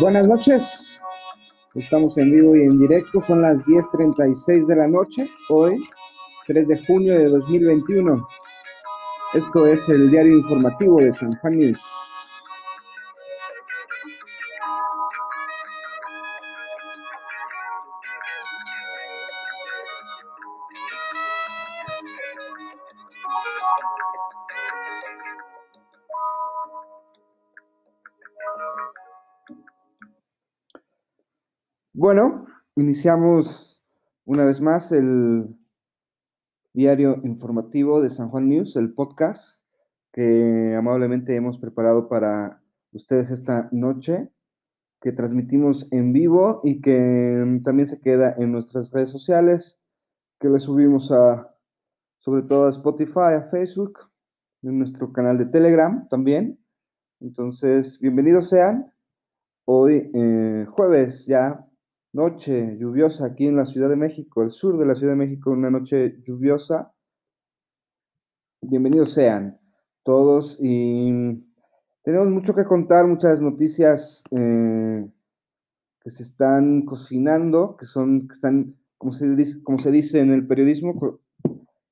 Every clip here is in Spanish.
Buenas noches, estamos en vivo y en directo, son las 10.36 de la noche, hoy 3 de junio de 2021. Esto es el diario informativo de San Juan News. Bueno, iniciamos una vez más el diario informativo de San Juan News, el podcast que amablemente hemos preparado para ustedes esta noche, que transmitimos en vivo y que también se queda en nuestras redes sociales, que le subimos a, sobre todo a Spotify, a Facebook, en nuestro canal de Telegram también. Entonces, bienvenidos sean. Hoy, eh, jueves ya noche lluviosa aquí en la Ciudad de México, el sur de la Ciudad de México, una noche lluviosa. Bienvenidos sean todos y tenemos mucho que contar, muchas noticias eh, que se están cocinando, que son, que están, como se, dice, como se dice en el periodismo,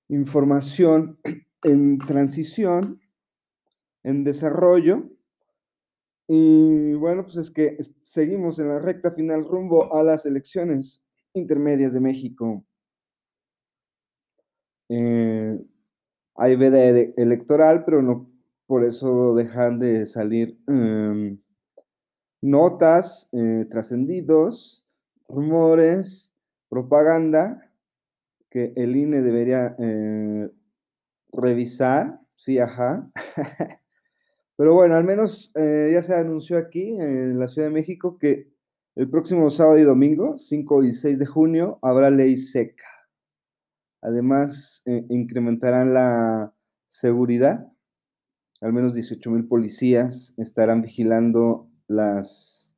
información en transición, en desarrollo. Y bueno, pues es que seguimos en la recta final rumbo a las elecciones intermedias de México. Eh, hay veda electoral, pero no por eso dejan de salir em, notas, eh, trascendidos, rumores, propaganda que el INE debería eh, revisar. Sí, ajá. Pero bueno, al menos eh, ya se anunció aquí en la Ciudad de México que el próximo sábado y domingo, 5 y 6 de junio, habrá ley seca. Además, eh, incrementarán la seguridad. Al menos 18 mil policías estarán vigilando las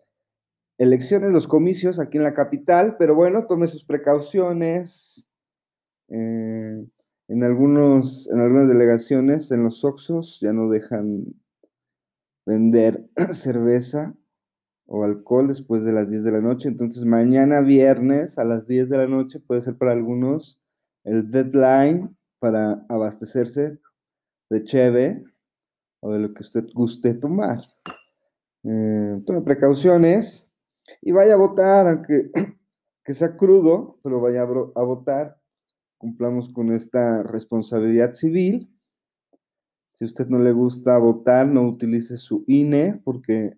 elecciones, los comicios aquí en la capital. Pero bueno, tome sus precauciones. Eh, en, algunos, en algunas delegaciones, en los Oxos, ya no dejan vender cerveza o alcohol después de las 10 de la noche. Entonces mañana viernes a las 10 de la noche puede ser para algunos el deadline para abastecerse de cheve o de lo que usted guste tomar. Eh, tome precauciones y vaya a votar, aunque que sea crudo, pero vaya a votar. Cumplamos con esta responsabilidad civil si usted no le gusta votar, no utilice su INE, porque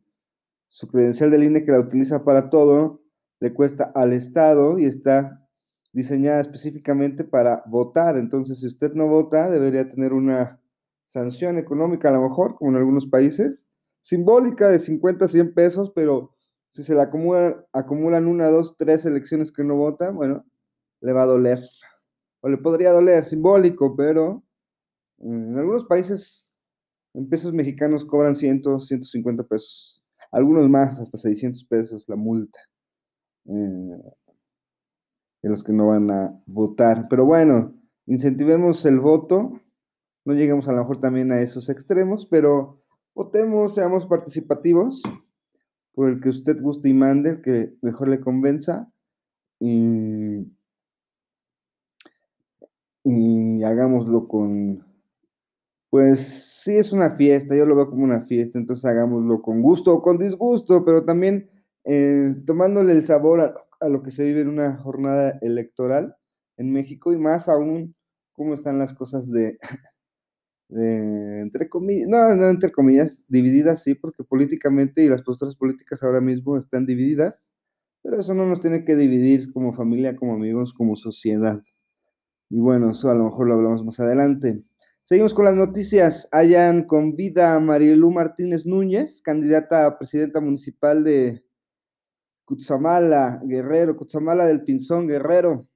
su credencial del INE que la utiliza para todo le cuesta al Estado y está diseñada específicamente para votar. Entonces, si usted no vota, debería tener una sanción económica, a lo mejor, como en algunos países, simbólica de 50 a 100 pesos, pero si se le acumulan, acumulan una, dos, tres elecciones que no vota, bueno, le va a doler. O le podría doler, simbólico, pero en algunos países, en pesos mexicanos cobran 100, 150 pesos. Algunos más, hasta 600 pesos la multa. Eh, de los que no van a votar. Pero bueno, incentivemos el voto. No lleguemos a lo mejor también a esos extremos, pero votemos, seamos participativos por el que usted guste y mande, el que mejor le convenza. Y, y hagámoslo con, pues sí es una fiesta, yo lo veo como una fiesta, entonces hagámoslo con gusto o con disgusto, pero también eh, tomándole el sabor a, lo que se vive en una jornada electoral en México y más aún cómo están las cosas de, entre comillas, no, no entre comillas, divididas sí, porque políticamente y las posturas políticas ahora mismo están divididas, pero eso no nos tiene que dividir como familia, como amigos, como sociedad. Y bueno, eso a lo mejor lo hablamos más adelante. Seguimos con las noticias. Hayan con vida a Marielú Martínez Núñez, candidata a presidenta municipal de Cutzamala, Guerrero, Cutzamala del Pinzón, Guerrero.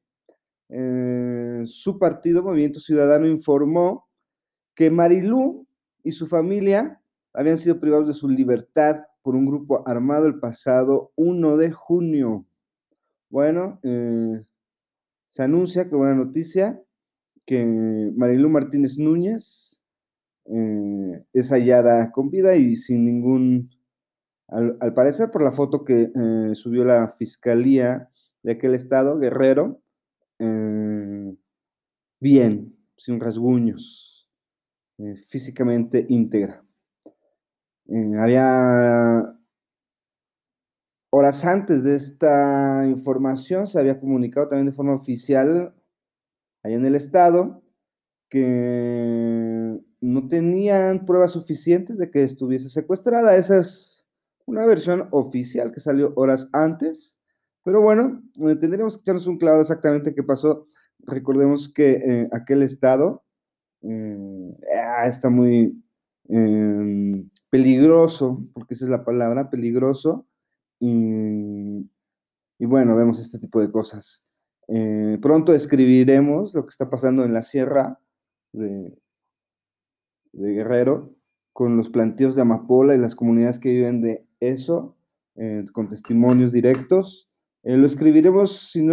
Eh, su partido, Movimiento Ciudadano, informó que Marilú y su familia habían sido privados de su libertad por un grupo armado el pasado 1 de junio. Bueno, eh, se anuncia que buena noticia, que Marilu Martínez Núñez eh, es hallada con vida y sin ningún Al, parecer, por la foto que eh, subió la fiscalía de aquel estado, Guerrero, eh, bien, sin rasguños, físicamente íntegra. Había horas antes de esta información se había comunicado también de forma oficial allá en el estado que no tenían pruebas suficientes de que estuviese secuestrada. Esa es una versión oficial que salió horas antes. Pero bueno, eh, tendríamos que echarnos un clavo exactamente qué pasó. Recordemos que eh, aquel estado eh, ah, está muy em, peligroso, porque esa es la palabra, peligroso. Y, y bueno, vemos este tipo de cosas. Eh, pronto escribiremos lo que está pasando en la sierra de, Guerrero con los planteos de Amapola y las comunidades que viven de eso, eh, con testimonios directos. Eh, lo escribiremos si,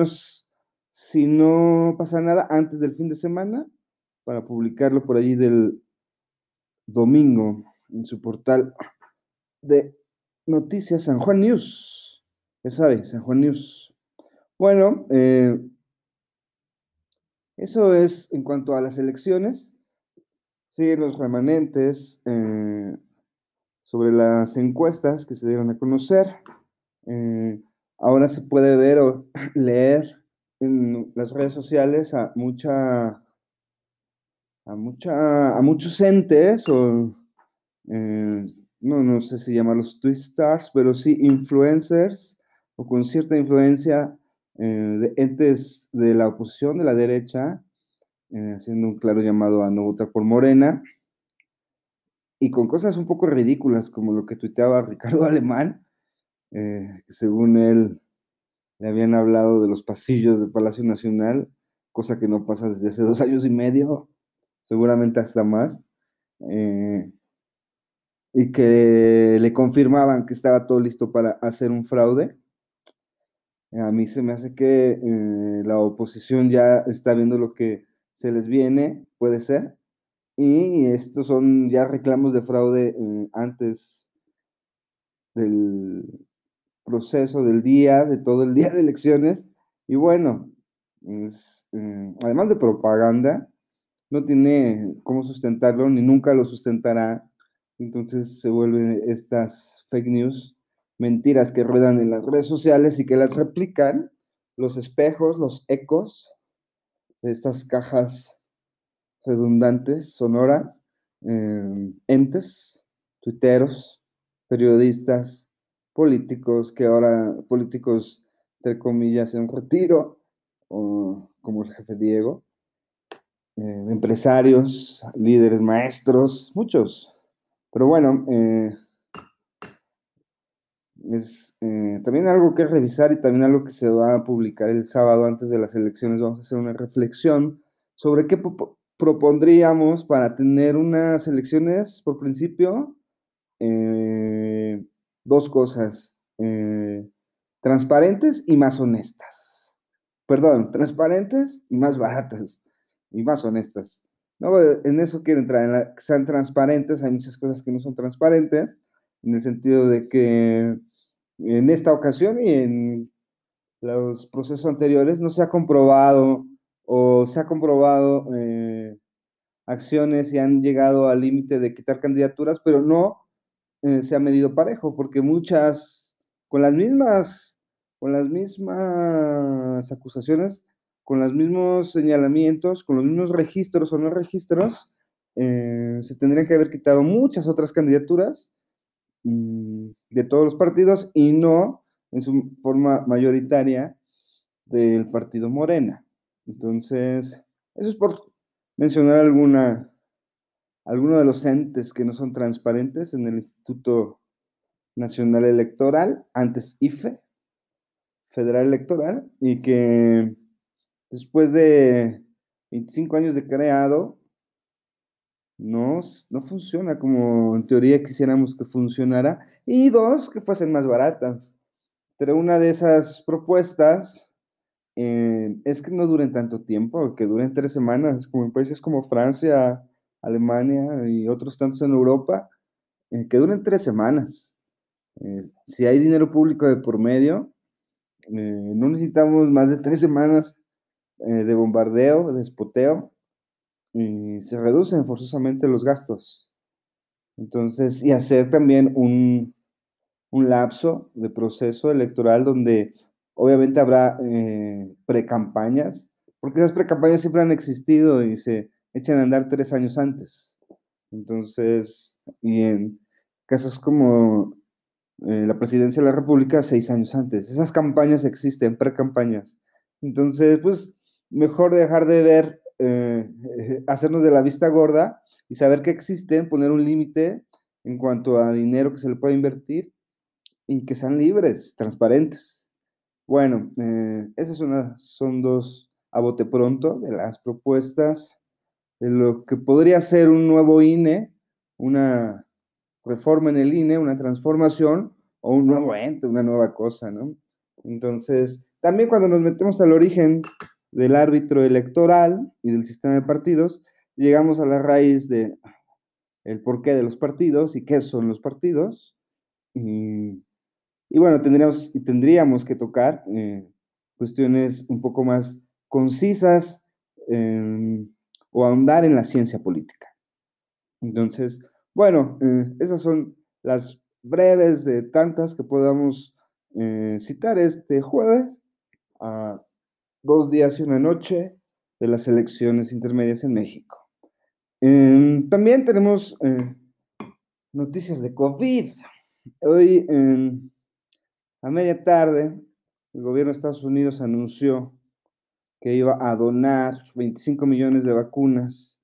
si no pasa nada antes del fin de semana para publicarlo por allí del domingo en su portal de noticias San Juan News. Ya sabe, San Juan News. Bueno, eh, eso es en cuanto a las elecciones. Siguen los remanentes eh, sobre las encuestas que se dieron a conocer. Eh, ahora se puede ver o leer en las redes sociales a mucha a mucha a muchos entes o no, no sé si llamarlos twisters, pero sí influencers o con cierta influencia eh, de entes de la oposición, de la derecha, eh, haciendo un claro llamado a no votar por Morena, y con cosas un poco ridículas, como lo que tuiteaba Ricardo Alemán, eh, que según él le habían hablado de los pasillos del Palacio Nacional, cosa que no pasa desde hace dos años y medio, seguramente hasta más. Y que le confirmaban que estaba todo listo para hacer un fraude. A mí se me hace que eh, la oposición ya está viendo lo que se les viene, puede ser, y estos son ya reclamos de fraude eh, antes del proceso del día, de todo el día de elecciones, y bueno, eh, además de propaganda, no tiene cómo sustentarlo, ni nunca lo sustentará entonces se vuelven estas fake news, mentiras que ruedan en las redes sociales y que las replican los espejos, los ecos de estas cajas redundantes, sonoras, eh, entes, tuiteros, periodistas, políticos, que ahora políticos, entre comillas, en retiro, o, como el jefe Diego, eh, empresarios, líderes maestros, muchos, pero bueno, eh, es eh, también algo que revisar y también algo que se va a publicar el sábado antes de las elecciones. Vamos a hacer una reflexión sobre qué propondríamos para tener unas elecciones, por principio, eh, dos cosas, transparentes y más honestas. Perdón, transparentes y más baratas y más honestas. No, en eso quiero entrar, en la, que sean transparentes, hay muchas cosas que no son transparentes, en el sentido de que en esta ocasión y en los procesos anteriores no se ha comprobado o se ha comprobado eh, acciones y han llegado al límite de quitar candidaturas, pero no eh, se ha medido parejo, porque muchas, con las mismas, con las mismas acusaciones, con los mismos señalamientos, con los mismos registros o no registros, eh, se tendrían que haber quitado muchas otras candidaturas de todos los partidos y no en su forma mayoritaria del partido Morena. Entonces, eso es por mencionar alguna, alguno de los entes que no son transparentes en el Instituto Nacional Electoral, antes IFE, Federal Electoral, y que después de 25 años de creado, no, no funciona como en teoría quisiéramos que funcionara. Y dos, que fuesen más baratas. Pero una de esas propuestas eh, es que no duren tanto tiempo, que duren tres semanas, como en países como Francia, Alemania y otros tantos en Europa, eh, que duren tres semanas. Eh, si hay dinero público de por medio, no necesitamos más de tres semanas de bombardeo, de espoteo, y se reducen forzosamente los gastos. Entonces, y hacer también un, un lapso de proceso electoral donde obviamente habrá eh, precampañas, porque esas precampañas siempre han existido y se echan a andar tres años antes. Entonces, y en casos como eh, la presidencia de la República, seis años antes. Esas campañas existen, precampañas. Entonces, pues, mejor dejar de ver, eh, hacernos de la vista gorda y saber que existen, poner un límite en cuanto a dinero que se le puede invertir y que sean libres, transparentes. Bueno, eh, esas son, son dos a bote pronto de las propuestas de lo que podría ser un nuevo INE, una reforma en el INE, una transformación o un nuevo ente, una nueva cosa, ¿no? Entonces, también cuando nos metemos al origen del árbitro electoral y del sistema de partidos, llegamos a la raíz de el porqué de los partidos y qué son los partidos. Y, bueno, tendríamos, y tendríamos que tocar eh, cuestiones un poco más concisas em, o ahondar en la ciencia política. Entonces, bueno, eh, esas son las breves de tantas que podamos eh, citar este jueves a dos días y una noche de las elecciones intermedias en México. Em, también tenemos eh, noticias de COVID. Hoy, a media tarde, el gobierno de Estados Unidos anunció que iba a donar 25 millones de vacunas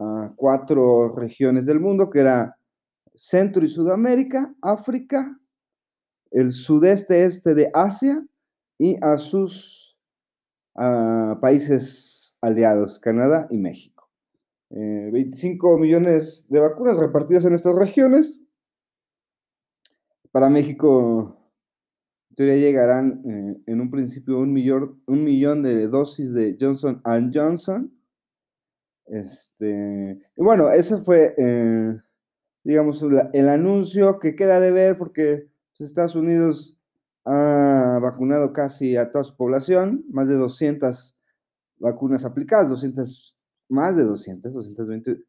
a cuatro regiones del mundo, que era Centro y Sudamérica, África, el sudeste este de Asia y a sus países aliados, Canadá y México. 25 eh, millones de vacunas repartidas en estas regiones. Para México, en teoría llegarán eh, en un principio un millón, un millón de dosis de Johnson Johnson. Este, y bueno, ese fue, eh, digamos, el anuncio que queda de ver porque pues, Estados Unidos ha vacunado casi a toda su población, más de 200 vacunas aplicadas, 200 más de 200, 220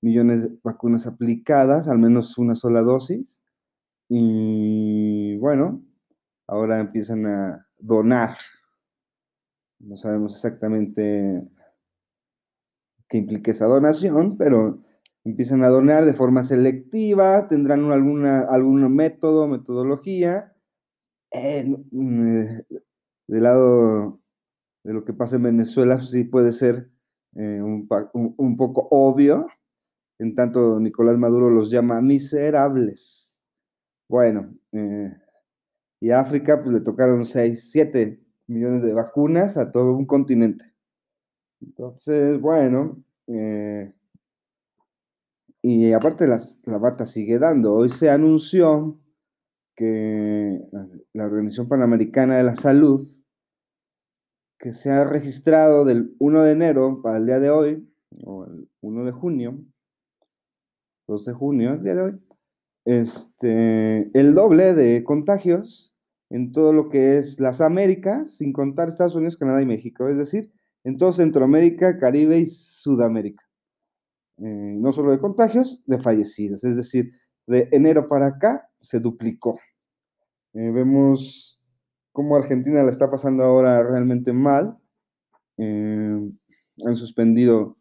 millones de vacunas aplicadas, al menos una sola dosis. Y bueno, ahora empiezan a donar. No sabemos exactamente qué implica esa donación, pero empiezan a donar de forma selectiva, tendrán alguna, algún método, metodología. Eh, del lado de lo que pasa en Venezuela, sí puede ser eh, un, poco obvio, en tanto Nicolás Maduro los llama miserables. Bueno, eh, y a África pues le tocaron 6, 7 millones de vacunas a todo un continente. Entonces, bueno, y aparte las, la bata sigue dando. Hoy se anunció que la Organización Panamericana de la Salud que se ha registrado del 1 de enero para el día de hoy, o el 1 de junio, 2 de junio, el día de hoy, este, el doble de contagios en todo lo que es las Américas, sin contar Estados Unidos, Canadá y México, es decir, en todo Centroamérica, Caribe y Sudamérica. Eh, no solo de contagios, de fallecidos, es decir, de enero para acá se duplicó. Eh, vemos cómo Argentina la está pasando ahora realmente mal. Eh, han suspendido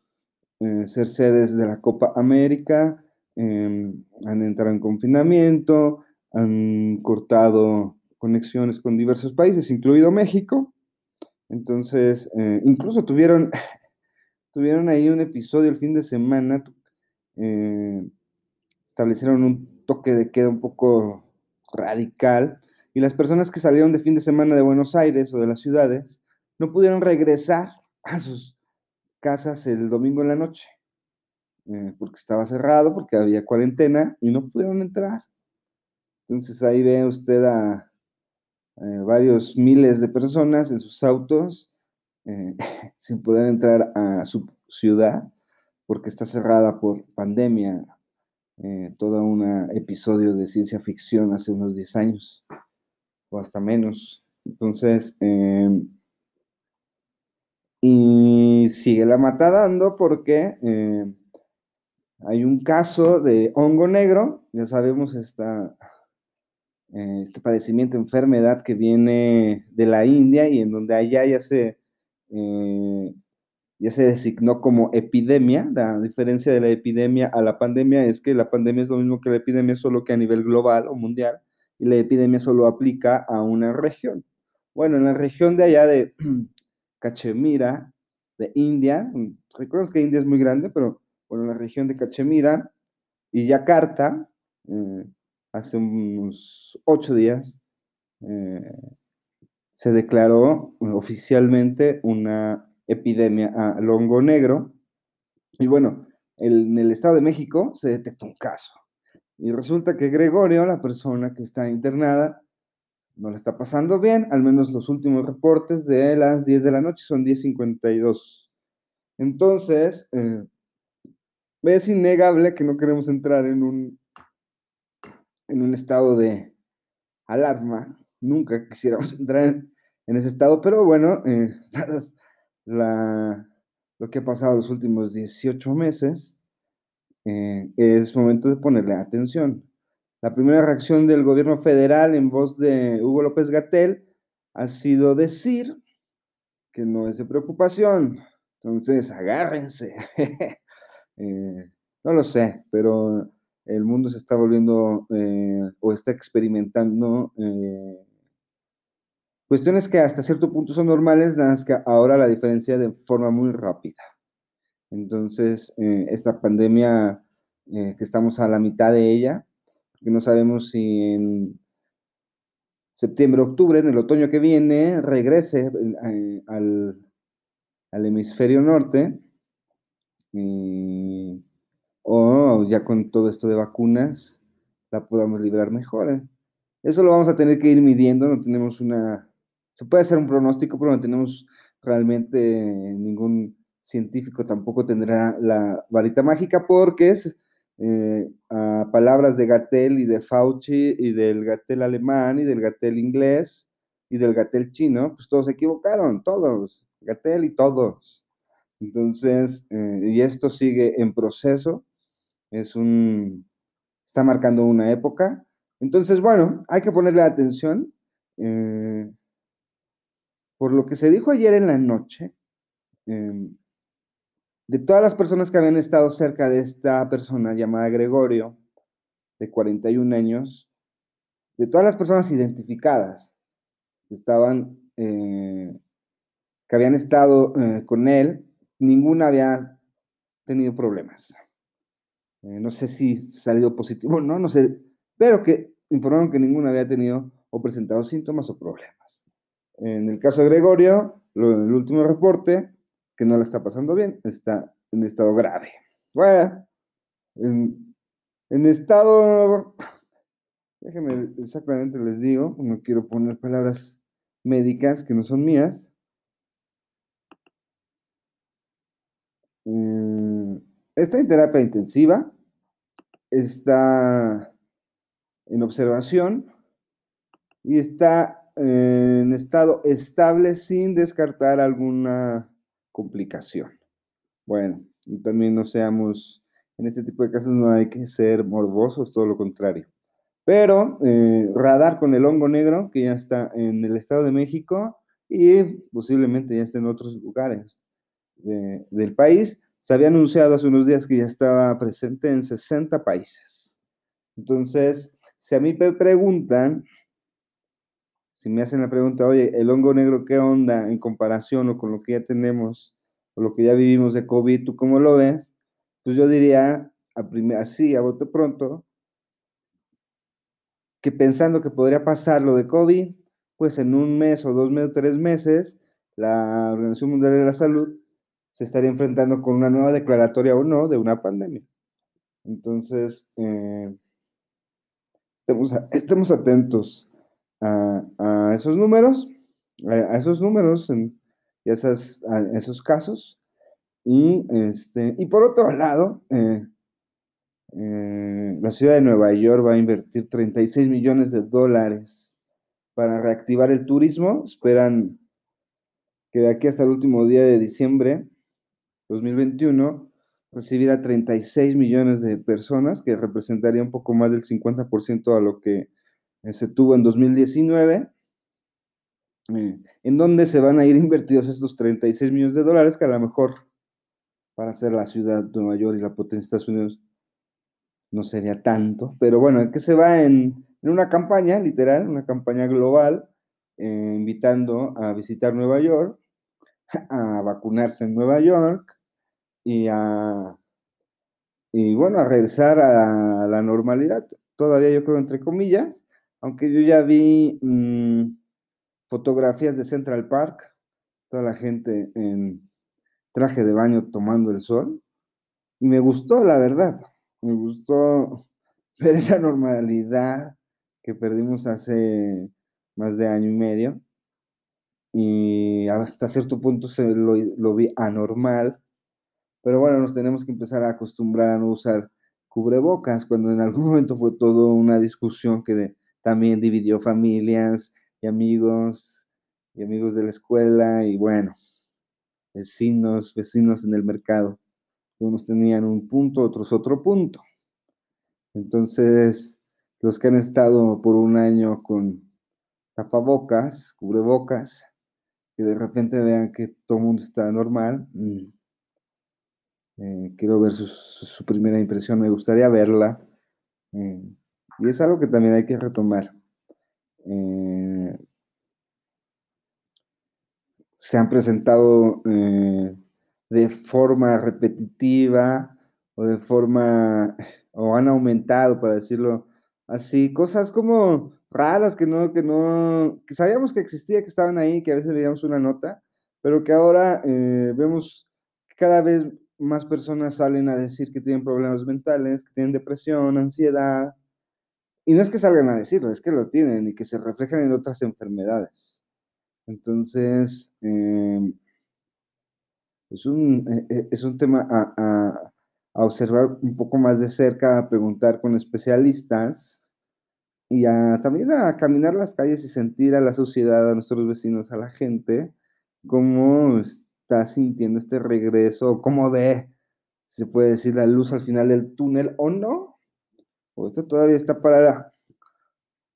eh, ser sedes de la Copa América, han entrado en confinamiento, han cortado conexiones con diversos países, incluido México. Entonces, incluso tuvieron, tuvieron ahí un episodio el fin de semana, establecieron un toque de queda un poco radical y las personas que salieron de fin de semana de Buenos Aires o de las ciudades no pudieron regresar a sus casas el domingo en la noche, eh, porque estaba cerrado, porque había cuarentena y no pudieron entrar. Entonces ahí ve usted a eh, varios miles de personas en sus autos eh, sin poder entrar a su ciudad porque está cerrada por pandemia eh, todo un episodio de ciencia ficción hace unos 10 años, o hasta menos. Entonces, em, y sigue la mata dando porque em, hay un caso de hongo negro, ya sabemos esta, eh, este padecimiento, enfermedad que viene de la India y en donde allá ya se eh, ya se designó como epidemia. La diferencia de la epidemia a la pandemia es que la pandemia es lo mismo que la epidemia, solo que a nivel global o mundial, y la epidemia solo aplica a una región. Bueno, en la región de allá de Cachemira, de India, recuerdo que India es muy grande, pero bueno, en la región de Cachemira y Yakarta, eh, hace unos ocho días, eh, se declaró oficialmente una epidemia a longo negro. Y bueno, en el Estado de México se detectó un caso. Y resulta que Gregorio, la persona que está internada, no le está pasando bien, al menos los últimos reportes de las 10 de la noche son 10.52. Entonces, eh, es innegable que no queremos entrar en un, en un estado de alarma. Nunca quisiéramos entrar en, ese estado, pero bueno, eh, lo que ha pasado los últimos 18 meses, eh, es momento de ponerle atención. La primera reacción del gobierno federal en voz de Hugo López Gatel ha sido decir que no es de preocupación. Entonces, agárrense. Eh, no lo sé, pero el mundo se está volviendo eh, o está experimentando Cuestiones que hasta cierto punto son normales, nada más que ahora la diferencia de forma muy rápida. Entonces, eh, esta pandemia eh, que estamos a la mitad de ella, que no sabemos si en septiembre, octubre, en el otoño que viene, regrese eh, al, hemisferio norte, o ya con todo esto de vacunas, la podamos librar mejor. Eso lo vamos a tener que ir midiendo, no tenemos una se puede hacer un pronóstico, pero no tenemos realmente ningún científico tampoco tendrá la varita mágica porque es eh, palabras de Gatel y de Fauci y del Gatel alemán y del Gatel inglés y del Gatel chino, pues todos se equivocaron, todos, Gatel y todos. Entonces, eh, y esto sigue en proceso, es un, está marcando una época. Entonces, bueno, hay que ponerle atención. Eh, por lo que se dijo ayer en la noche, em, de todas las personas que habían estado cerca de esta persona llamada Gregorio, de 41 años, de todas las personas identificadas que estaban, eh, que habían estado eh, con él, ninguna había tenido problemas. Eh, no sé si salido positivo, no, no sé, pero que informaron que ninguna había tenido o presentado síntomas o problemas. En el caso de Gregorio, lo, el último reporte, que no le está pasando bien, está en estado grave. Bueno, en, estado, déjenme exactamente les digo, no quiero poner palabras médicas que no son mías. Eh, está en terapia intensiva, está en observación y está en estado estable sin descartar alguna complicación. Bueno, también no seamos, en este tipo de casos no hay que ser morbosos, todo lo contrario. Pero eh, radar con el hongo negro, que ya está en el Estado de México y posiblemente ya está en otros lugares del país, se había anunciado hace unos días que ya estaba presente en 60 países. Entonces, si a mí me preguntan, si me hacen la pregunta, oye, el hongo negro, ¿qué onda en comparación o con lo que ya tenemos o lo que ya vivimos de COVID? ¿Tú cómo lo ves? Pues yo diría, así, a bote pronto, que pensando que podría pasar lo de COVID, pues en un mes o dos meses o tres meses, la Organización Mundial de la Salud se estaría enfrentando con una nueva declaratoria o no de una pandemia. Entonces, eh, estemos, estemos atentos a, esos números, a, esos números en, y esas, a esos casos. Y, este, y por otro lado, eh, eh, la ciudad de Nueva York va a invertir 36 millones de dólares para reactivar el turismo. Esperan que de aquí hasta el último día de diciembre 2021 recibirá 36 millones de personas, que representaría un poco más del 50% a lo que se tuvo en 2019, eh, en donde se van a ir invertidos estos 36 millones de dólares, que a lo mejor para hacer la ciudad de Nueva York y la potencia de Estados Unidos no sería tanto, pero bueno, que se va en, una campaña, literal, una campaña global, eh, invitando a visitar Nueva York, a vacunarse en Nueva York y a, y bueno, a regresar a la normalidad, todavía yo creo entre comillas, aunque yo ya vi mm, fotografías de Central Park, toda la gente en traje de baño tomando el sol, y me gustó, la verdad, me gustó ver esa normalidad que perdimos hace más de año y medio. Y hasta cierto punto se lo, lo vi anormal. Pero bueno, nos tenemos que empezar a acostumbrar a no usar cubrebocas, cuando en algún momento fue todo una discusión que también dividió familias y amigos y amigos de la escuela y bueno, vecinos, vecinos en el mercado. Unos tenían un punto, otros otro punto. Entonces, los que han estado por un año con tapabocas, cubrebocas, que de repente vean que todo el mundo está normal, mm, eh, quiero ver su, primera impresión, me gustaría verla. Eh, y es algo que también hay que retomar. Eh, se han presentado de forma repetitiva o de forma, o han aumentado, para decirlo así, cosas como raras que no, que no, que sabíamos que existía, que estaban ahí, que a veces leíamos una nota, pero que ahora eh, vemos que cada vez más personas salen a decir que tienen problemas mentales, que tienen depresión, ansiedad, y no es que salgan a decirlo, es que lo tienen y que se reflejan en otras enfermedades. Entonces, eh, es un, eh, eh, es un tema a, observar un poco más de cerca, a preguntar con especialistas y también a caminar las calles y sentir a la sociedad, a nuestros vecinos, a la gente, cómo está sintiendo este regreso, cómo ve, se puede decir, la luz al final del túnel o no. O esto todavía está para,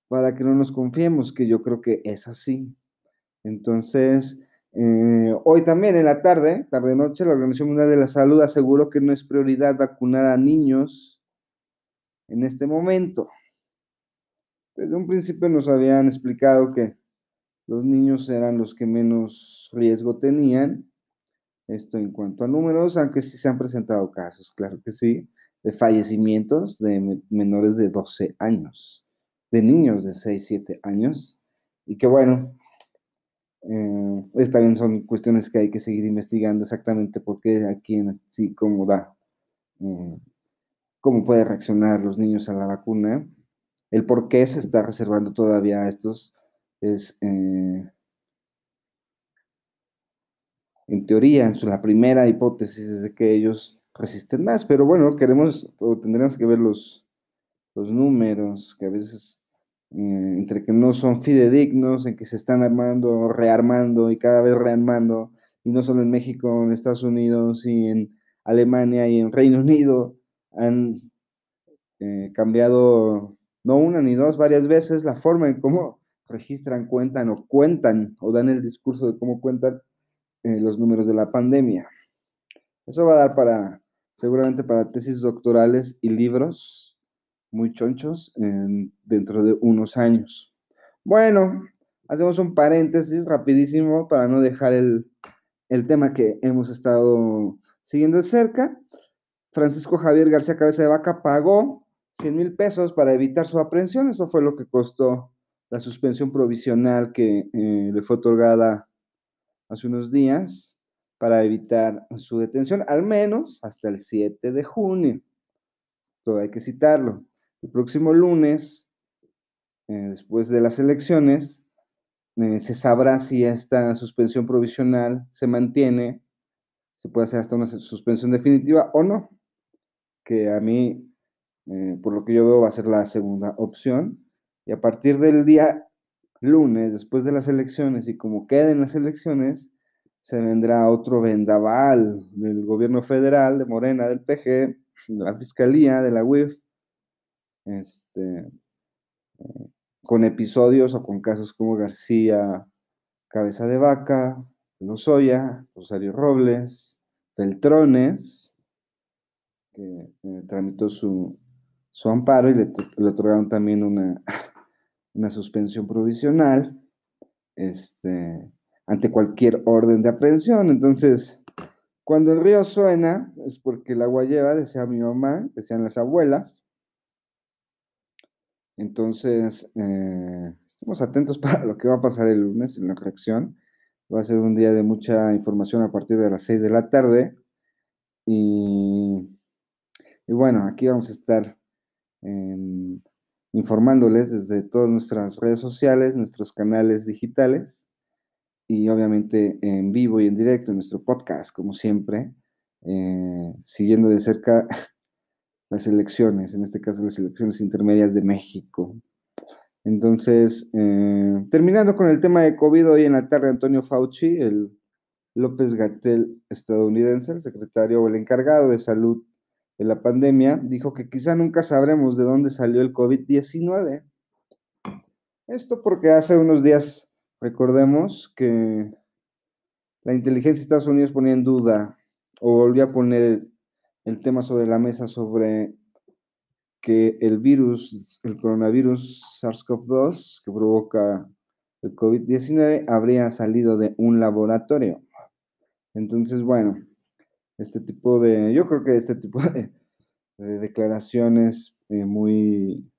para que no nos confiemos, que yo creo que es así. Entonces, eh, hoy también en la tarde, tarde-noche, la Organización Mundial de la Salud aseguró que no es prioridad vacunar a niños en este momento. Desde un principio nos habían explicado que los niños eran los que menos riesgo tenían. Esto en cuanto a números, aunque sí se han presentado casos, claro que sí, de fallecimientos de menores de 12 años, de niños de 6, 7 años. Y que bueno, eh, también son cuestiones que hay que seguir investigando exactamente por qué, a quién, sí, cómo da, eh, cómo puede reaccionar los niños a la vacuna. El por qué se está reservando todavía a estos es, eh, en teoría, en la primera hipótesis es de que ellos resisten más, pero bueno, queremos o tendremos que ver los, los números, que a veces eh, entre que no son fidedignos, en que se están armando, rearmando y cada vez rearmando, y no solo en México, en Estados Unidos y en Alemania y en Reino Unido, han eh, cambiado no una ni dos, varias veces la forma en cómo registran, cuentan o cuentan o dan el discurso de cómo cuentan eh, los números de la pandemia. Eso va a dar para, seguramente para tesis doctorales y libros muy chonchos dentro de unos años. Bueno, hacemos un paréntesis rapidísimo para no dejar el, tema que hemos estado siguiendo de cerca. Francisco Javier García Cabeza de Vaca pagó 100 mil pesos para evitar su aprehensión. Eso fue lo que costó la suspensión provisional que eh, le fue otorgada hace unos días para evitar su detención, al menos hasta el 7 de junio. Todo hay que citarlo. El próximo lunes, eh, después de las elecciones, eh, se sabrá si esta suspensión provisional se mantiene, se puede hacer hasta una suspensión definitiva o no, que a mí eh, por lo que yo veo va a ser la segunda opción. Y a partir del día lunes, después de las elecciones, y como queden las elecciones, se vendrá otro vendaval del gobierno federal, de Morena, del PG, de la Fiscalía, de la UIF, este, eh, con episodios o con casos como García Cabeza de Vaca, Lozoya, Rosario Robles, Beltrones, que eh, tramitó su, su, amparo y le, le otorgaron también una, una, suspensión provisional este, ante cualquier orden de aprehensión. Entonces, cuando el río suena, es porque el agua lleva, decía mi mamá, decían las abuelas. Entonces, eh, estemos atentos para lo que va a pasar el lunes en la reacción. Va a ser un día de mucha información a partir de las 6 de la tarde. Y, y bueno, aquí vamos a estar eh, informándoles desde todas nuestras redes sociales, nuestros canales digitales y obviamente en vivo y en directo en nuestro podcast, como siempre, eh, siguiendo de cerca las elecciones, en este caso las elecciones intermedias de México. Entonces, eh, terminando con el tema de COVID, hoy en la tarde Antonio Fauci, el López Gatel estadounidense, el secretario o el encargado de salud de la pandemia, dijo que quizá nunca sabremos de dónde salió el COVID-19. Esto porque hace unos días, recordemos que la inteligencia de Estados Unidos ponía en duda o volvió a poner el tema sobre la mesa sobre que el virus, el coronavirus SARS-CoV-2 que provoca el COVID-19 habría salido de un laboratorio. Entonces, bueno, este tipo de, yo creo que este tipo de, declaraciones eh, muy,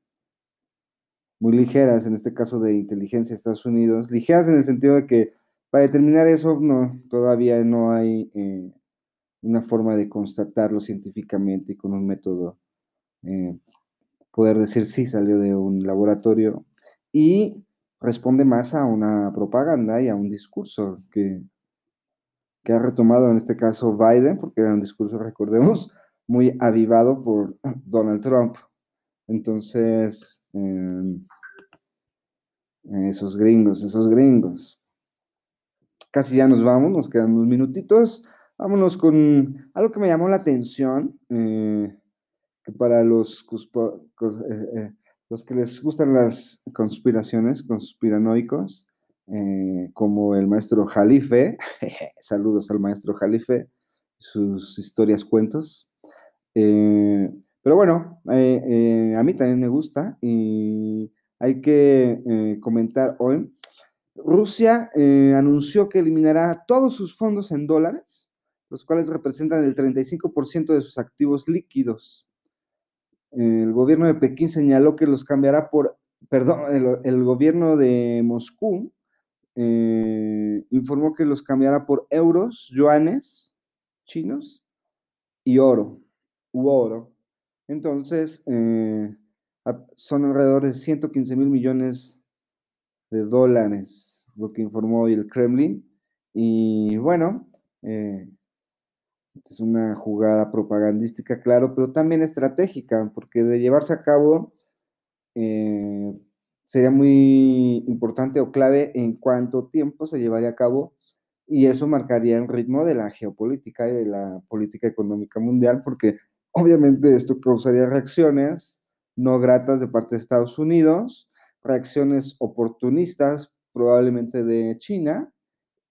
muy ligeras, en este caso de inteligencia de Estados Unidos, ligeras en el sentido de que para determinar eso no, todavía no hay eh, una forma de constatarlo científicamente y con un método, eh, poder decir sí salió de un laboratorio y responde más a una propaganda y a un discurso que, que ha retomado en este caso Biden, porque era un discurso, recordemos, muy avivado por Donald Trump. Entonces, em, esos gringos, esos gringos. Casi ya nos vamos, nos quedan unos minutitos. Vámonos con algo que me llamó la atención, eh, que para los, eh, eh, los que les gustan las conspiraciones, conspiranoicos, como el maestro Jalife, saludos al maestro Jalife, sus historias, cuentos. Pero bueno, a mí también me gusta y hay que comentar hoy. Rusia anunció que eliminará todos sus fondos en dólares los cuales representan el 35% de sus activos líquidos. El gobierno de Pekín señaló que los cambiará por, perdón, el, gobierno de Moscú eh, informó que los cambiará por euros, yuanes chinos y oro, u oro. Entonces, eh, son alrededor de 115 mil millones de dólares, lo que informó hoy el Kremlin. Y bueno, eh, es una jugada propagandística, claro, pero también estratégica, porque de llevarse a cabo eh, sería muy importante o clave en cuánto tiempo se llevaría a cabo y eso marcaría el ritmo de la geopolítica y de la política económica mundial, porque obviamente esto causaría reacciones no gratas de parte de Estados Unidos, reacciones oportunistas probablemente de China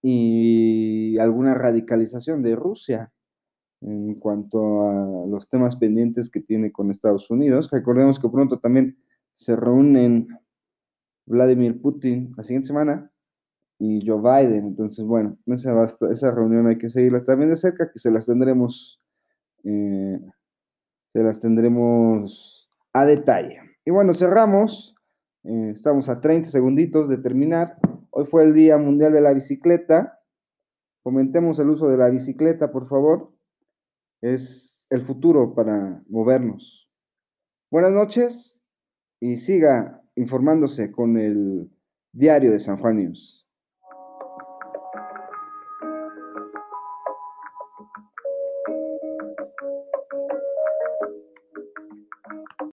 y alguna radicalización de Rusia en cuanto a los temas pendientes que tiene con Estados Unidos. Recordemos que pronto también se reúnen Vladimir Putin la siguiente semana y Joe Biden. Entonces, bueno, esa, esa reunión hay que seguirla también de cerca, que se las tendremos, eh, se las tendremos a detalle. Y bueno, cerramos. Eh, estamos a 30 segunditos de terminar. Hoy fue el Día Mundial de la Bicicleta. Comentemos el uso de la bicicleta, por favor es el futuro para movernos. Buenas noches y siga informándose con el diario de San Juan News.